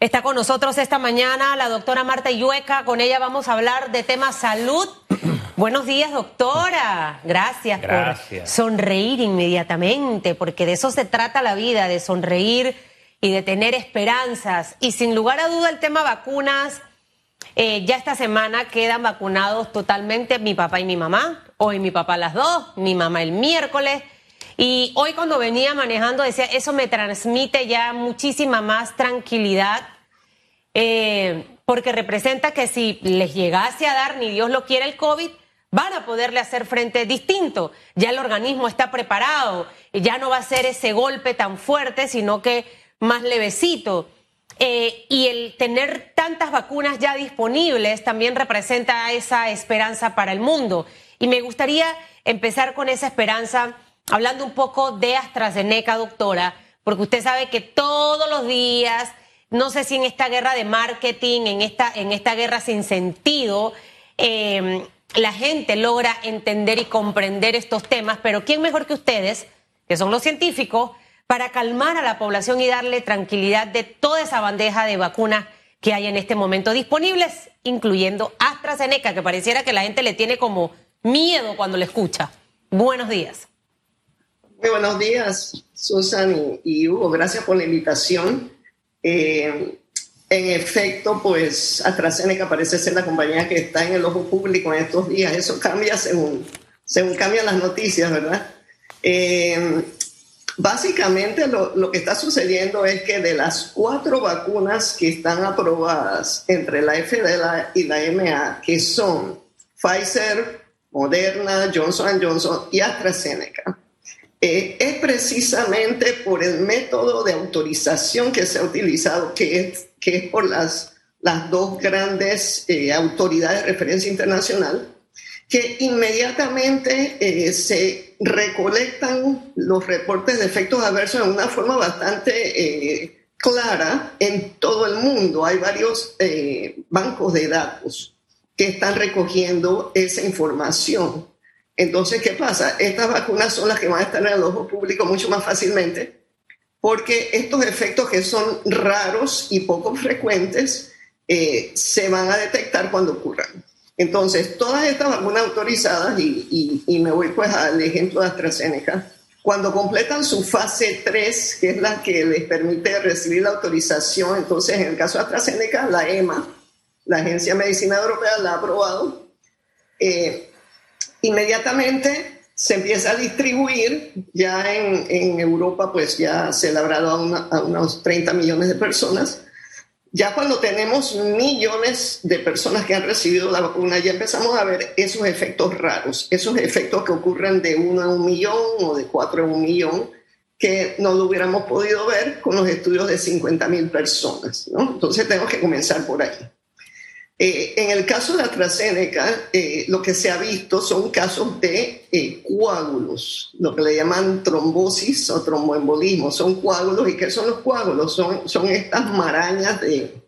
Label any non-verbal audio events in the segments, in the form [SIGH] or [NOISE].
Está con nosotros esta mañana la doctora Marta Yueca. Con ella vamos a hablar de temas salud. [CLEARS THROAT] Buenos días, doctora. Gracias, Gracias, por sonreír inmediatamente, porque de eso se trata la vida, de sonreír y de tener esperanzas. Y sin lugar a duda el tema vacunas, eh, ya esta semana quedan vacunados totalmente mi papá y mi mamá. Hoy mi papá las dos, mi mamá el miércoles. Y hoy cuando venía manejando decía, eso me transmite ya muchísima más tranquilidad, eh, porque representa que si les llegase a dar, ni Dios lo quiere, el COVID, van a poderle hacer frente distinto. Ya el organismo está preparado, ya no va a ser ese golpe tan fuerte, sino que más levecito. Eh, y el tener tantas vacunas ya disponibles también representa esa esperanza para el mundo. Y me gustaría empezar con esa esperanza hablando un poco de AstraZeneca, doctora, porque usted sabe que todos los días, no sé si en esta guerra de marketing, en esta, en esta guerra sin sentido, eh, la gente logra entender y comprender estos temas, pero ¿quién mejor que ustedes, que son los científicos, para calmar a la población y darle tranquilidad de toda esa bandeja de vacunas que hay en este momento disponibles, incluyendo AstraZeneca, que pareciera que la gente le tiene como miedo cuando le escucha? Buenos días. Muy buenos días, Susan y, Hugo. Gracias por la invitación. Eh, en efecto, pues AstraZeneca parece ser la compañía que está en el ojo público en estos días. Eso cambia según, según cambian las noticias, ¿verdad? Eh, básicamente lo, lo, que está sucediendo es que de las cuatro vacunas que están aprobadas entre la FDA y la EMA, que son Pfizer, Moderna, Johnson Johnson y AstraZeneca, eh, es precisamente por el método de autorización que se ha utilizado, que es, que es por las, las dos grandes eh, autoridades de referencia internacional, que inmediatamente eh, se recolectan los reportes de efectos adversos en una forma bastante clara en todo el mundo. Hay varios bancos de datos que están recogiendo esa información. Entonces, ¿qué pasa? Estas vacunas son las que van a estar en el ojo público mucho más fácilmente porque estos efectos que son raros y poco frecuentes eh, se van a detectar cuando ocurran. Entonces, todas estas vacunas autorizadas, y, y, y, me voy pues al ejemplo de AstraZeneca, cuando completan su fase 3, que es la que les permite recibir la autorización, entonces en el caso de AstraZeneca, la EMA, la Agencia Medicina Europea, la ha aprobado. Eh, inmediatamente se empieza a distribuir, ya en, Europa pues ya se le habrá a, a, unos 30 millones de personas. Ya cuando tenemos millones de personas que han recibido la vacuna, ya empezamos a ver esos efectos raros, esos efectos que ocurren de uno en un millón o de cuatro en un millón, que no lo hubiéramos podido ver con los estudios de 50 mil personas. ¿no? Entonces tenemos que comenzar por ahí. Eh, en el caso de AstraZeneca, eh, lo que se ha visto son casos de eh, coágulos, lo que le llaman trombosis o tromboembolismo. Son coágulos. ¿Y qué son los coágulos? Son, son estas marañas de,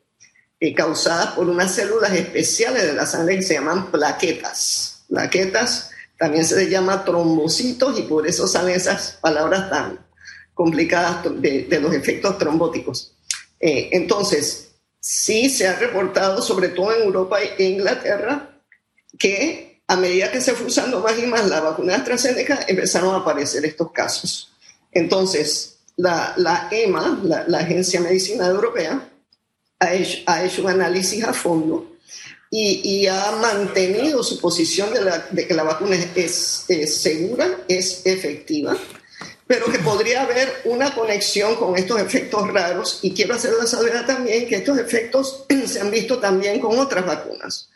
eh, causadas por unas células especiales de la sangre que se llaman plaquetas. Plaquetas también se les llama trombocitos y por eso salen esas palabras tan complicadas de, de los efectos trombóticos. entonces, sí se ha reportado, sobre todo en Europa e Inglaterra, que a medida que se fue usando más y más la vacuna AstraZeneca, empezaron a aparecer estos casos. Entonces, la, EMA, la, la, Agencia de Medicina Europea, ha hecho, ha hecho, un análisis a fondo y, ha mantenido su posición de, que la vacuna es segura, es efectiva pero que podría haber una conexión con estos efectos raros y quiero hacerla saber también que estos efectos [CLEARS THROAT] se han visto también con otras vacunas.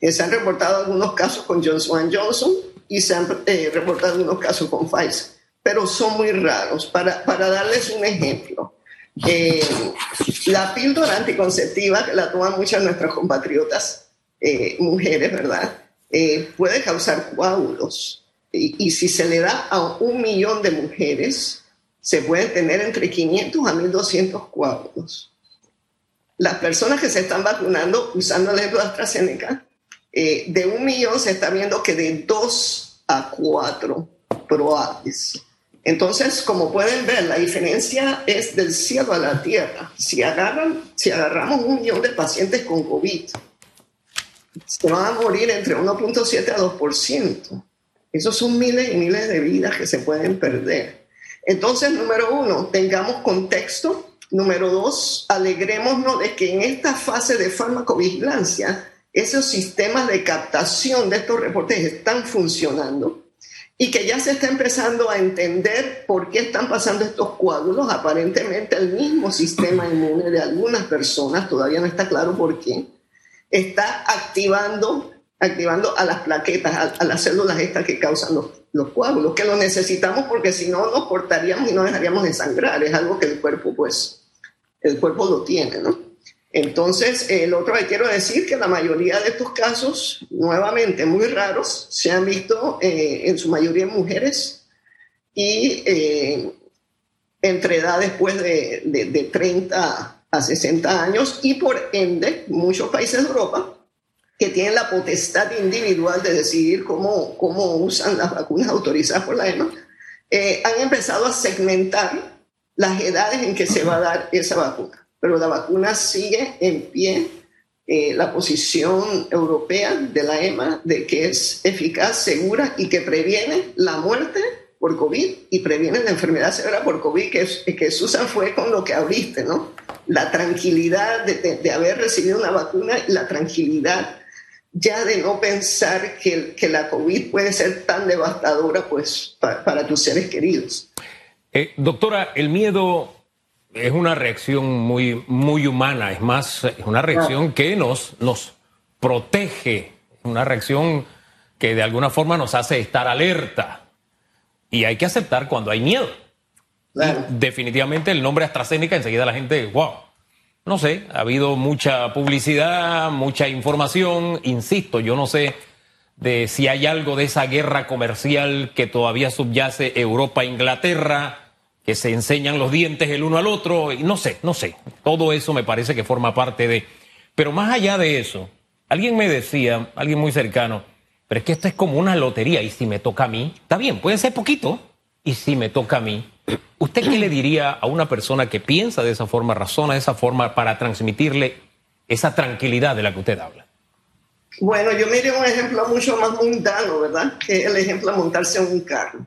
Eh, se han reportado algunos casos con Johnson Johnson y se han eh, reportado algunos casos con Pfizer, pero son muy raros. Para, para darles un ejemplo, eh, la píldora anticonceptiva, que la toman muchas de nuestras compatriotas eh, mujeres, ¿verdad? puede causar coágulos y, y, si se le da a un millón de mujeres, se pueden tener entre 500 a 1200 coágulos. Las personas que se están vacunando usando el ejemplo de AstraZeneca, eh, de un millón se está viendo que de 2 a 4 probables. Entonces, como pueden ver, la diferencia es del cielo a la tierra. Si, agarran, si agarramos un millón de pacientes con COVID, se van a morir entre 1.7 a 2%. Esos son miles y miles de vidas que se pueden perder. Entonces, número uno, tengamos contexto. Número dos, alegrémonos de que en esta fase de farmacovigilancia, esos sistemas de captación de estos reportes están funcionando y que ya se está empezando a entender por qué están pasando estos coágulos. Aparentemente el mismo sistema inmune de algunas personas, todavía no está claro por qué, está activando, activando a las plaquetas, a, las células estas que causan los, los, coágulos, que lo necesitamos porque si no nos cortaríamos y no dejaríamos de sangrar. Es algo que el cuerpo, pues, el cuerpo lo tiene, ¿no? Entonces, el otro que quiero decir que la mayoría de estos casos, nuevamente muy raros, se han visto eh, en su mayoría en mujeres y eh, entre edades pues de, de, de 30 a 60 años y por ende muchos países de Europa que tienen la potestad individual de decidir cómo, cómo usan las vacunas autorizadas por la EMA, eh, han empezado a segmentar las edades en que se va a dar esa vacuna. Pero la vacuna sigue en pie eh, la posición europea de la EMA de que es eficaz, segura y que previene la muerte por COVID y previene la enfermedad severa por COVID, que, que Susan fue con lo que abriste, ¿no? La tranquilidad de, haber recibido una vacuna y la tranquilidad ya de no pensar que, que la COVID puede ser tan devastadora pues, para, tus seres queridos. Eh, doctora, el miedo es una reacción muy, muy humana, es más, es una reacción que nos, nos protege, una reacción que de alguna forma nos hace estar alerta. Y hay que aceptar cuando hay miedo. Definitivamente el nombre AstraZeneca, enseguida la gente, wow. No sé, ha habido mucha publicidad, mucha información. Insisto, yo no sé de si hay algo de esa guerra comercial que todavía subyace Europa-Inglaterra, que se enseñan los dientes el uno al otro. Y no sé, no sé. Todo eso me parece que forma parte de. Pero más allá de eso, alguien me decía, alguien muy cercano, pero es que esto es como una lotería y si me toca a mí, está bien, puede ser poquito, y si me toca a mí, ¿usted qué le diría a una persona que piensa de esa forma, razona de esa forma para transmitirle esa tranquilidad de la que usted habla? Bueno, yo me un ejemplo mucho más mundano, ¿verdad? Que el ejemplo de montarse en un carro.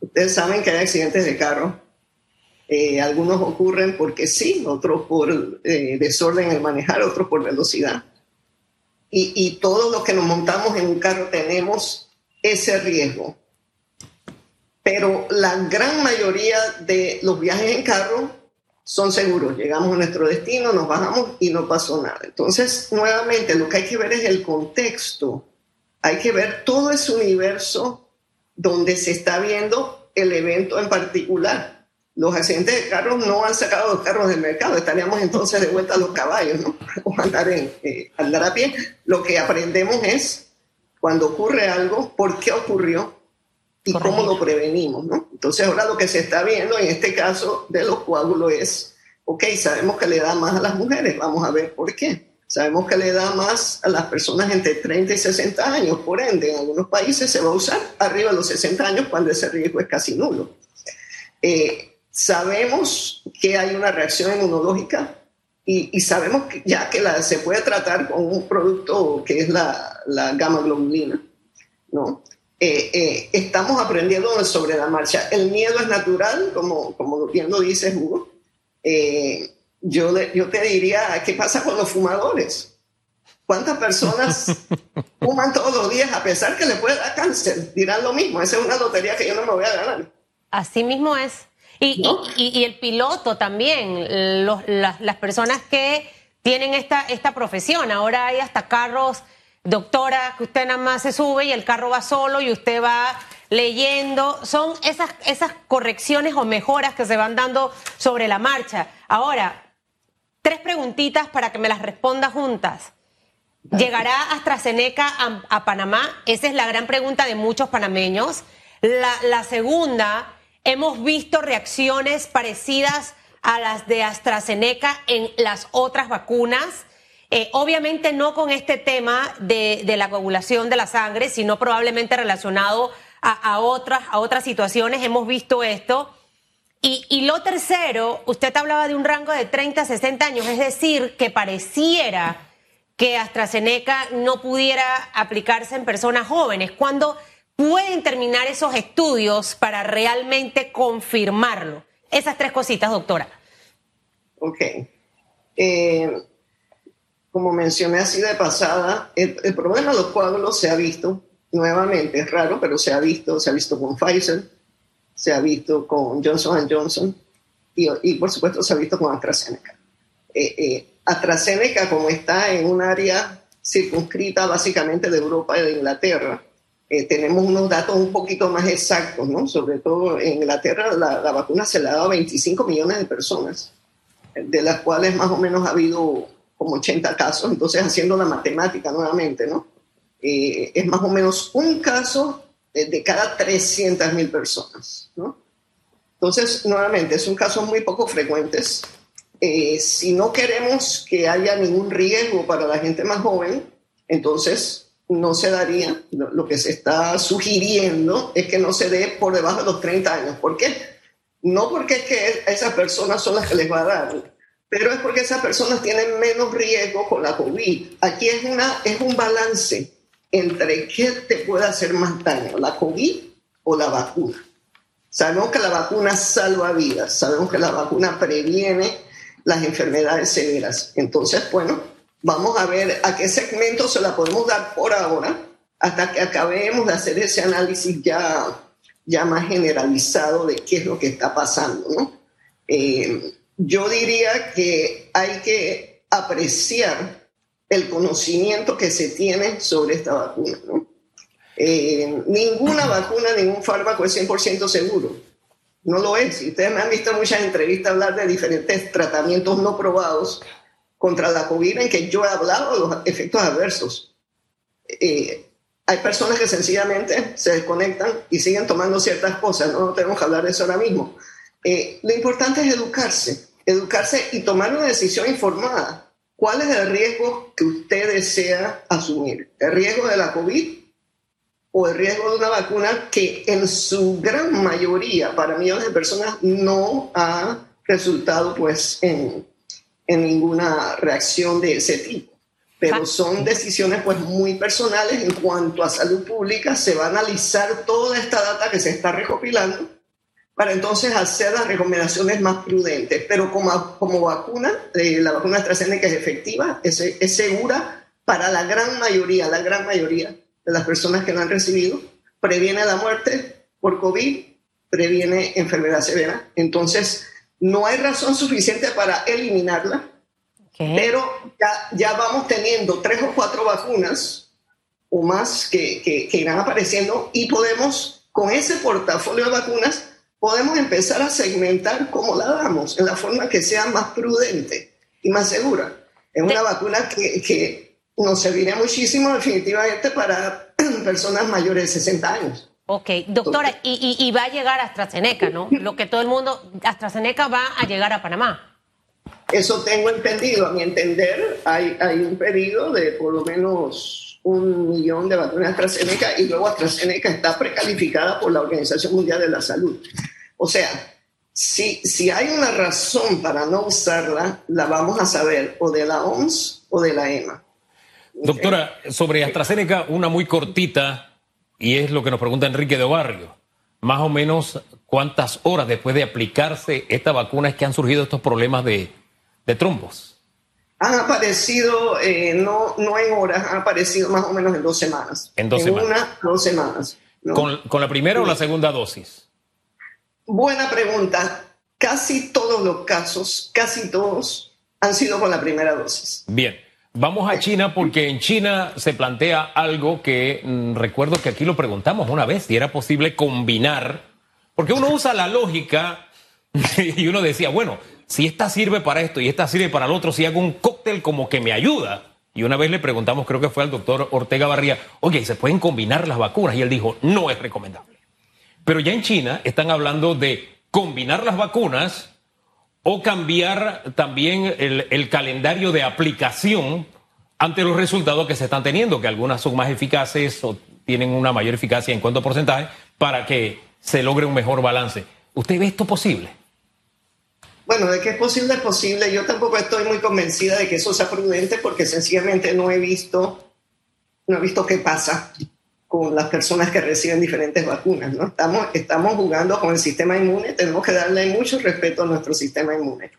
Ustedes saben que hay accidentes de carro. Eh, algunos ocurren porque sí, otros por eh, desorden en manejar, otros por velocidad y, todos los que nos montamos en un carro tenemos ese riesgo. Pero la gran mayoría de los viajes en carro son seguros. Llegamos a nuestro destino, nos bajamos y no pasó nada. Entonces, nuevamente, lo que hay que ver es el contexto. Hay que ver todo ese universo donde se está viendo el evento en particular los accidentes de carros no han sacado los carros del mercado, estaríamos entonces de vuelta a los caballos, ¿no? [LAUGHS] O andar, en, eh, andar a pie. Lo que aprendemos es, cuando ocurre algo, por qué ocurrió y cómo lo prevenimos, ¿no? Entonces ahora lo que se está viendo en este caso de los coágulos es, ok, sabemos que le da más a las mujeres, vamos a ver por qué. Sabemos que le da más a las personas entre 30 y 60 años, por ende, en algunos países se va a usar arriba de los 60 años cuando ese riesgo es casi nulo. Eh, Sabemos que hay una reacción inmunológica y, sabemos que ya que la, se puede tratar con un producto que es la, la gamma globulina, ¿no? Eh, eh, estamos aprendiendo sobre la marcha. El miedo es natural, como, como bien lo dices, Hugo. Eh, yo, yo te diría, ¿qué pasa con los fumadores? ¿Cuántas personas [LAUGHS] fuman todos los días a pesar que le puede dar cáncer? Dirán lo mismo, esa es una lotería que yo no me voy a ganar. Así mismo es. Y, y, el piloto también, las, personas que tienen esta, esta profesión. Ahora hay hasta carros, doctora, que usted nada más se sube y el carro va solo y usted va leyendo. Son esas, esas correcciones o mejoras que se van dando sobre la marcha. Ahora, tres preguntitas para que me las responda juntas. ¿Llegará AstraZeneca a, a Panamá? Esa es la gran pregunta de muchos panameños. La, la segunda Hemos visto reacciones parecidas a las de AstraZeneca en las otras vacunas. Eh, obviamente no con este tema de, la coagulación de la sangre, sino probablemente relacionado a, otras, a otras situaciones, hemos visto esto. Y, y, lo tercero, usted hablaba de un rango de 30 a 60 años, es decir, que pareciera que AstraZeneca no pudiera aplicarse en personas jóvenes. ¿Cuándo pueden terminar esos estudios para realmente confirmarlo? Esas tres cositas, doctora. Ok. Eh, como mencioné así de pasada, el, problema de los coágulos se ha visto nuevamente, es raro, pero se ha visto, se ha visto con Pfizer, se ha visto con Johnson Johnson y, y por supuesto se ha visto con AstraZeneca. Eh, eh, AstraZeneca, como está en un área circunscrita básicamente de Europa y de Inglaterra, eh, tenemos unos datos un poquito más exactos, ¿no? Sobre todo en Inglaterra la, la, vacuna se le ha dado a 25 millones de personas, de las cuales más o menos ha habido como 80 casos, entonces haciendo la matemática nuevamente, ¿no? Eh, es más o menos un caso de, cada 300 mil personas, ¿no? Entonces, nuevamente, son casos muy poco frecuentes. Eh, si no queremos que haya ningún riesgo para la gente más joven, entonces no se daría, lo que se está sugiriendo es que no se dé por debajo de los 30 años. ¿Por qué? No porque es que esas personas son las que les va a dar, pero es porque esas personas tienen menos riesgo con la COVID. Aquí es, una, es un balance entre qué te puede hacer más daño, la COVID o la vacuna. Sabemos que la vacuna salva vidas, sabemos que la vacuna previene las enfermedades severas. Entonces, bueno, Vamos a ver a qué segmento se la podemos dar por ahora hasta que acabemos de hacer ese análisis ya, ya más generalizado de qué es lo que está pasando. ¿no? Eh, yo diría que hay que apreciar el conocimiento que se tiene sobre esta vacuna. ¿no? Eh, ninguna vacuna, ningún fármaco es 100% seguro. No lo es. Ustedes me han visto muchas entrevistas hablar de diferentes tratamientos no probados contra la COVID en que yo he hablado de los efectos adversos. Eh, hay personas que sencillamente se desconectan y siguen tomando ciertas cosas, no, tenemos que hablar de eso ahora mismo. Eh, lo importante es educarse, educarse y tomar una decisión informada. ¿Cuál es el riesgo que usted desea asumir? ¿El riesgo de la COVID o el riesgo de una vacuna que en su gran mayoría, para millones de personas, no ha resultado pues en, en ninguna reacción de ese tipo. Pero son decisiones pues muy personales en cuanto a salud pública. Se va a analizar toda esta data que se está recopilando para entonces hacer las recomendaciones más prudentes. Pero como, como vacuna, eh, la vacuna AstraZeneca es efectiva, es, es segura para la gran mayoría, la gran mayoría de las personas que la han recibido. Previene la muerte por COVID, previene enfermedad severa. Entonces, no hay razón suficiente para eliminarla, pero ya, ya, vamos teniendo tres o cuatro vacunas o más que, que, irán apareciendo y podemos, con ese portafolio de vacunas, podemos empezar a segmentar cómo la damos, en la forma que sea más prudente y más segura. Es una vacuna que, que nos serviría muchísimo definitivamente para [CLEARS THROAT] personas mayores de 60 años. Ok, doctora, y, va a llegar AstraZeneca, ¿no? [CLEARS THROAT] Lo que todo el mundo, AstraZeneca va a llegar a Panamá. Eso tengo entendido. A mi entender, hay, hay un pedido de por lo menos un millón de vacunas AstraZeneca y luego AstraZeneca está precalificada por la Organización Mundial de la Salud. O sea, si, si hay una razón para no usarla, la vamos a saber o de la OMS o de la EMA. Doctora, sobre AstraZeneca, una muy cortita y es lo que nos pregunta Enrique de Barrio. Más o menos, ¿cuántas horas después de aplicarse esta vacuna es que han surgido estos problemas de, de trombos? Han aparecido, eh, no, no en horas, han aparecido más o menos en dos semanas. En dos semanas. Una, dos semanas. ¿Con, ¿Con, la primera o la segunda dosis? Buena pregunta. Casi todos los casos, casi todos, han sido con la primera dosis. Bien. Vamos a China porque en China se plantea algo que mm, recuerdo que aquí lo preguntamos una vez, si era posible combinar, porque uno usa la lógica [LAUGHS] y uno decía, bueno, si esta sirve para esto y esta sirve para el otro, si hago un cóctel como que me ayuda. Y una vez le preguntamos, creo que fue al doctor Ortega Barría, oye, ¿se pueden combinar las vacunas? Y él dijo, no es recomendable. Pero ya en China están hablando de combinar las vacunas o cambiar también el, calendario de aplicación ante los resultados que se están teniendo, que algunas son más eficaces o tienen una mayor eficacia en cuanto a porcentaje, para que se logre un mejor balance. ¿Usted ve esto posible? Bueno, de que es posible, es posible. Yo tampoco estoy muy convencida de que eso sea prudente porque sencillamente no he visto, no he visto qué pasa con las personas que reciben diferentes vacunas. ¿no? Estamos, estamos jugando con el sistema inmune, tenemos que darle mucho respeto a nuestro sistema inmune.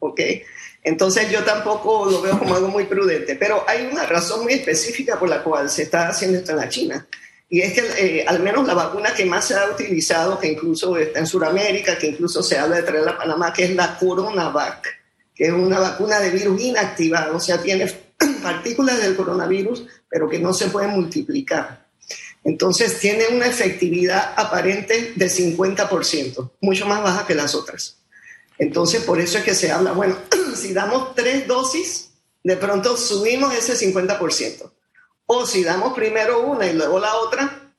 ¿ok? Entonces yo tampoco lo veo como algo muy prudente, pero hay una razón muy específica por la cual se está haciendo esto en la China. Y es que eh, al menos la vacuna que más se ha utilizado, que incluso está en Sudamérica, que incluso se habla de traerla a Panamá, que es la CoronaVac, que es una vacuna de virus inactivado, o sea, tiene [CLEARS THROAT] partículas del coronavirus, pero que no se pueden multiplicar. Entonces tiene una efectividad aparente de 50%, mucho más baja que las otras. Entonces por eso es que se habla, bueno, [CLEARS THROAT] si damos tres dosis, de pronto subimos ese 50%. O si damos primero una y luego la otra,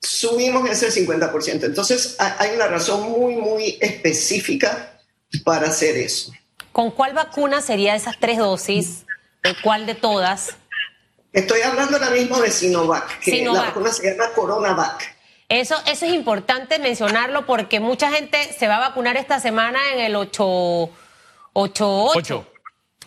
subimos ese 50%. Entonces hay una razón muy, muy específica para hacer eso. ¿Con cuál vacuna sería esas tres dosis? ¿De cuál de todas? Estoy hablando ahora mismo de Sinovac, que la vacuna se llama CoronaVac. Eso, eso es importante mencionarlo porque mucha gente se va a vacunar esta semana en el 888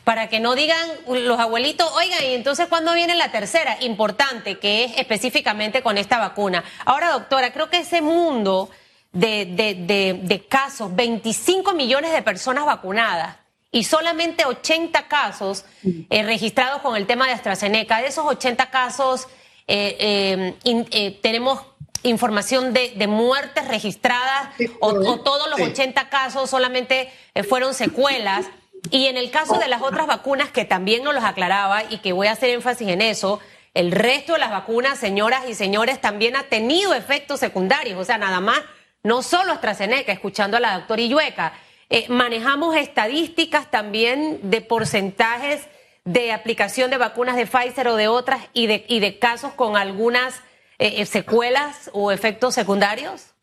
para que no digan los abuelitos, oigan, y entonces ¿cuándo viene la tercera? Importante, que es específicamente con esta vacuna. Ahora, doctora, creo que ese mundo de, de, de, casos, 25 millones de personas vacunadas y solamente 80 casos eh, registrados con el tema de AstraZeneca, de esos 80 casos eh, eh, tenemos información de, de muertes registradas o, o, todos los 80 casos solamente fueron secuelas. Y en el caso de las otras vacunas, que también nos los aclaraba y que voy a hacer énfasis en eso, el resto de las vacunas, señoras y señores, también ha tenido efectos secundarios. O sea, nada más, no solo AstraZeneca, escuchando a la doctora Illueca. Eh, manejamos estadísticas también de porcentajes de aplicación de vacunas de Pfizer o de otras y de, y de casos con algunas eh, eh, secuelas o efectos secundarios.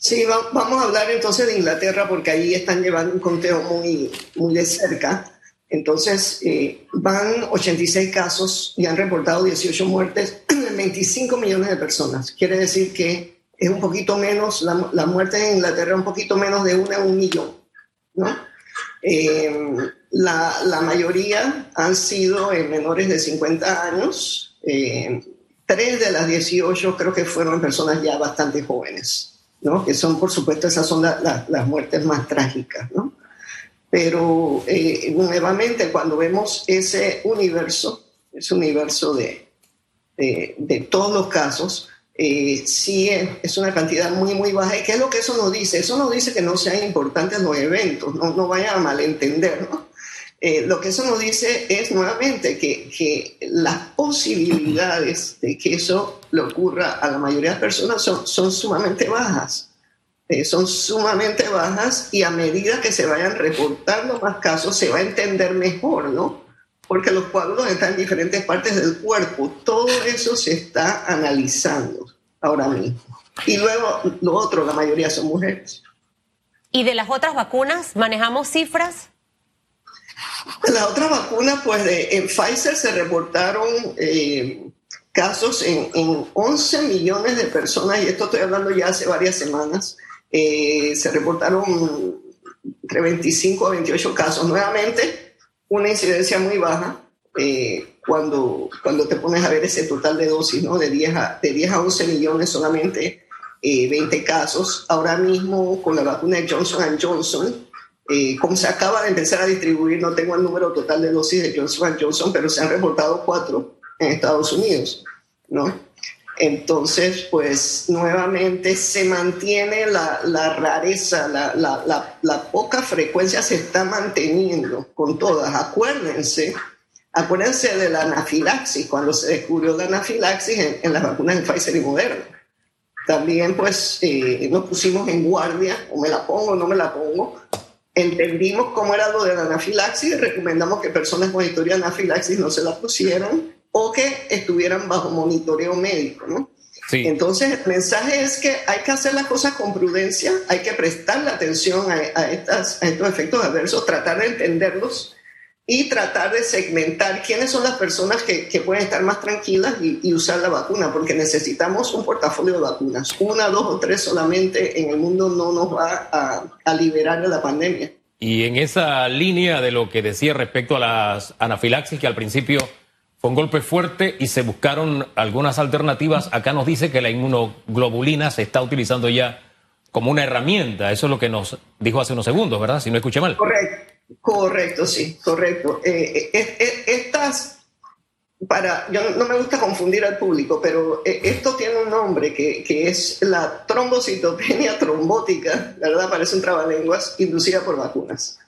Sí, vamos a hablar entonces de Inglaterra porque ahí están llevando un conteo muy, muy de cerca. Entonces, eh, van 86 casos y han reportado 18 muertes, 25 millones de personas. Quiere decir que es un poquito menos, la, la muerte en Inglaterra un poquito menos de una a un millón. ¿no? Eh, la, la, mayoría han sido en menores de 50 años. Eh, tres de las 18 creo que fueron personas ya bastante jóvenes que son, por supuesto, esas son las muertes más trágicas. ¿no? Pero eh, nuevamente, cuando vemos ese universo, ese universo de, de, todos los casos, eh, sí es, una cantidad muy, muy baja. ¿Y qué es lo que eso nos dice? Eso nos dice que no sean importantes los eventos, no, no vayan a malentender. ¿no? Eh, lo que eso nos dice es nuevamente que, que, las posibilidades de que eso le ocurra a la mayoría de personas son, son sumamente bajas. Eh, son sumamente bajas y a medida que se vayan reportando más casos se va a entender mejor, ¿no? Porque los cuadros están en diferentes partes del cuerpo. Todo eso se está analizando ahora mismo. Y luego lo otro, la mayoría son mujeres. ¿Y de las otras vacunas manejamos cifras? La otra vacuna, pues en Pfizer se reportaron eh, casos en, 11 millones de personas, y esto estoy hablando ya hace varias semanas, eh, se reportaron entre 25 a 28 casos. Nuevamente, una incidencia muy baja eh, cuando, cuando te pones a ver ese total de dosis, ¿no? De 10 a, de 10 a 11 millones solamente 20 casos. Ahora mismo con la vacuna de Johnson Johnson, eh, como se acaba de empezar a distribuir, no tengo el número total de dosis de Johnson Johnson, pero se han reportado cuatro en Estados Unidos, ¿no? Entonces, pues nuevamente se mantiene la, la rareza, la, la, la, poca frecuencia se está manteniendo con todas. Acuérdense, acuérdense de la anafilaxis, cuando se descubrió la anafilaxis en, las vacunas de Pfizer y Moderna. También pues eh, nos pusimos en guardia, o me la pongo o no me la pongo, entendimos cómo era lo de la anafilaxis y recomendamos que personas con historia de anafilaxis no se la pusieran o que estuvieran bajo monitoreo médico, ¿no? Sí. Entonces, el mensaje es que hay que hacer las cosas con prudencia, hay que prestarle atención a, estas, a estos efectos adversos, tratar de entenderlos y tratar de segmentar quiénes son las personas que, que pueden estar más tranquilas y, usar la vacuna, porque necesitamos un portafolio de vacunas. Una, dos o tres solamente en el mundo no nos va a, a liberar de la pandemia. Y en esa línea de lo que decía respecto a las anafilaxis, que al principio fue un golpe fuerte y se buscaron algunas alternativas, acá nos dice que la inmunoglobulina se está utilizando ya como una herramienta. Eso es lo que nos dijo hace unos segundos, ¿verdad? Si no escuché mal. Correcto. Correcto, sí, correcto. Eh, eh, eh, estas, para, yo no me gusta confundir al público, pero esto tiene un nombre que, que, es la trombocitopenia trombótica, ¿verdad? Parece un trabalenguas, inducida por vacunas,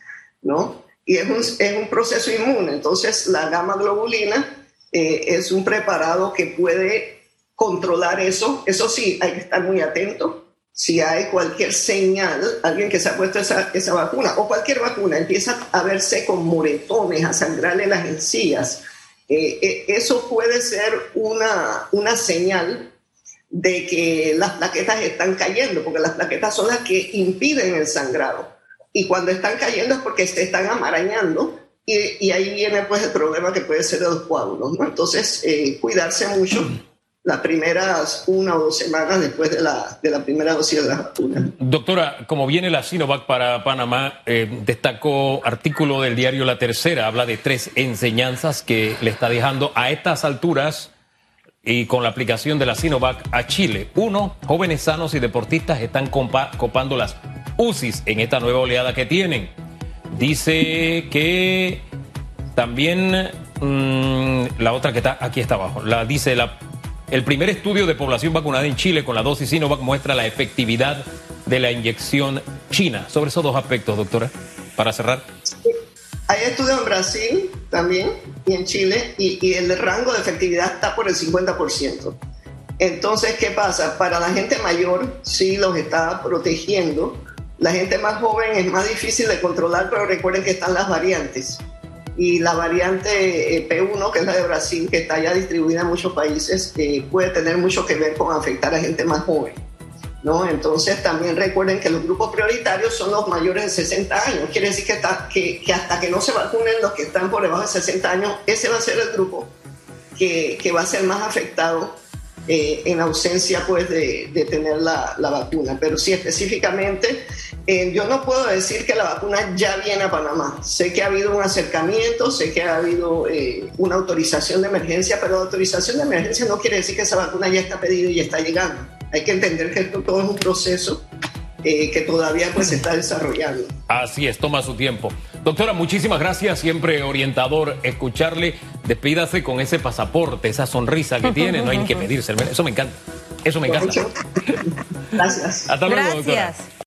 ¿no? Y es un, es un proceso inmune, entonces la gamma globulina es un preparado que puede controlar eso. Eso sí, hay que estar muy atento si hay cualquier señal, alguien que se ha puesto esa, esa, vacuna o cualquier vacuna empieza a verse con moretones, a sangrarle las encías, eh, eh, eso puede ser una, una señal de que las plaquetas están cayendo, porque las plaquetas son las que impiden el sangrado. Y cuando están cayendo es porque se están amarañando y, ahí viene pues el problema que puede ser de los coágulos. ¿no? Entonces, eh, cuidarse mucho las primeras una o dos semanas después de la, de la primera dosis de la vacuna. Doctora, como viene la Sinovac para Panamá, eh, destacó artículo del diario La Tercera, habla de tres enseñanzas que le está dejando a estas alturas y con la aplicación de la Sinovac a Chile. Uno, jóvenes sanos y deportistas están copando las UCIs en esta nueva oleada que tienen. Dice que también mm, la otra que está aquí está abajo, la dice la el primer estudio de población vacunada en Chile con la dosis Sinovac muestra la efectividad de la inyección china. Sobre esos dos aspectos, doctora, para cerrar. Hay estudios en Brasil también y en Chile y, el rango de efectividad está por el 50%. Entonces, ¿qué pasa? Para la gente mayor sí los está protegiendo. La gente más joven es más difícil de controlar, pero recuerden que están las variantes y la variante eh, P1, que es la de Brasil, que está ya distribuida en muchos países, eh, puede tener mucho que ver con afectar a gente más joven. ¿no? Entonces también recuerden que los grupos prioritarios son los mayores de 60 años. Quiere decir que, está, que, que hasta que no se vacunen los que están por debajo de 60 años, ese va a ser el grupo que, que va a ser más afectado eh, en ausencia pues, de, de tener la, la, vacuna. Pero sí, específicamente, eh, yo no puedo decir que la vacuna ya viene a Panamá. Sé que ha habido un acercamiento, sé que ha habido eh, una autorización de emergencia, pero la autorización de emergencia no quiere decir que esa vacuna ya está pedida y ya está llegando. Hay que entender que esto todo es un proceso eh, que todavía pues se está desarrollando. Así es, toma su tiempo. Doctora, muchísimas gracias, siempre orientador escucharle. Despídase con ese pasaporte, esa sonrisa que tiene, no hay ni que pedirse. Eso me encanta. Eso me encanta. Gracias. Hasta luego, doctora.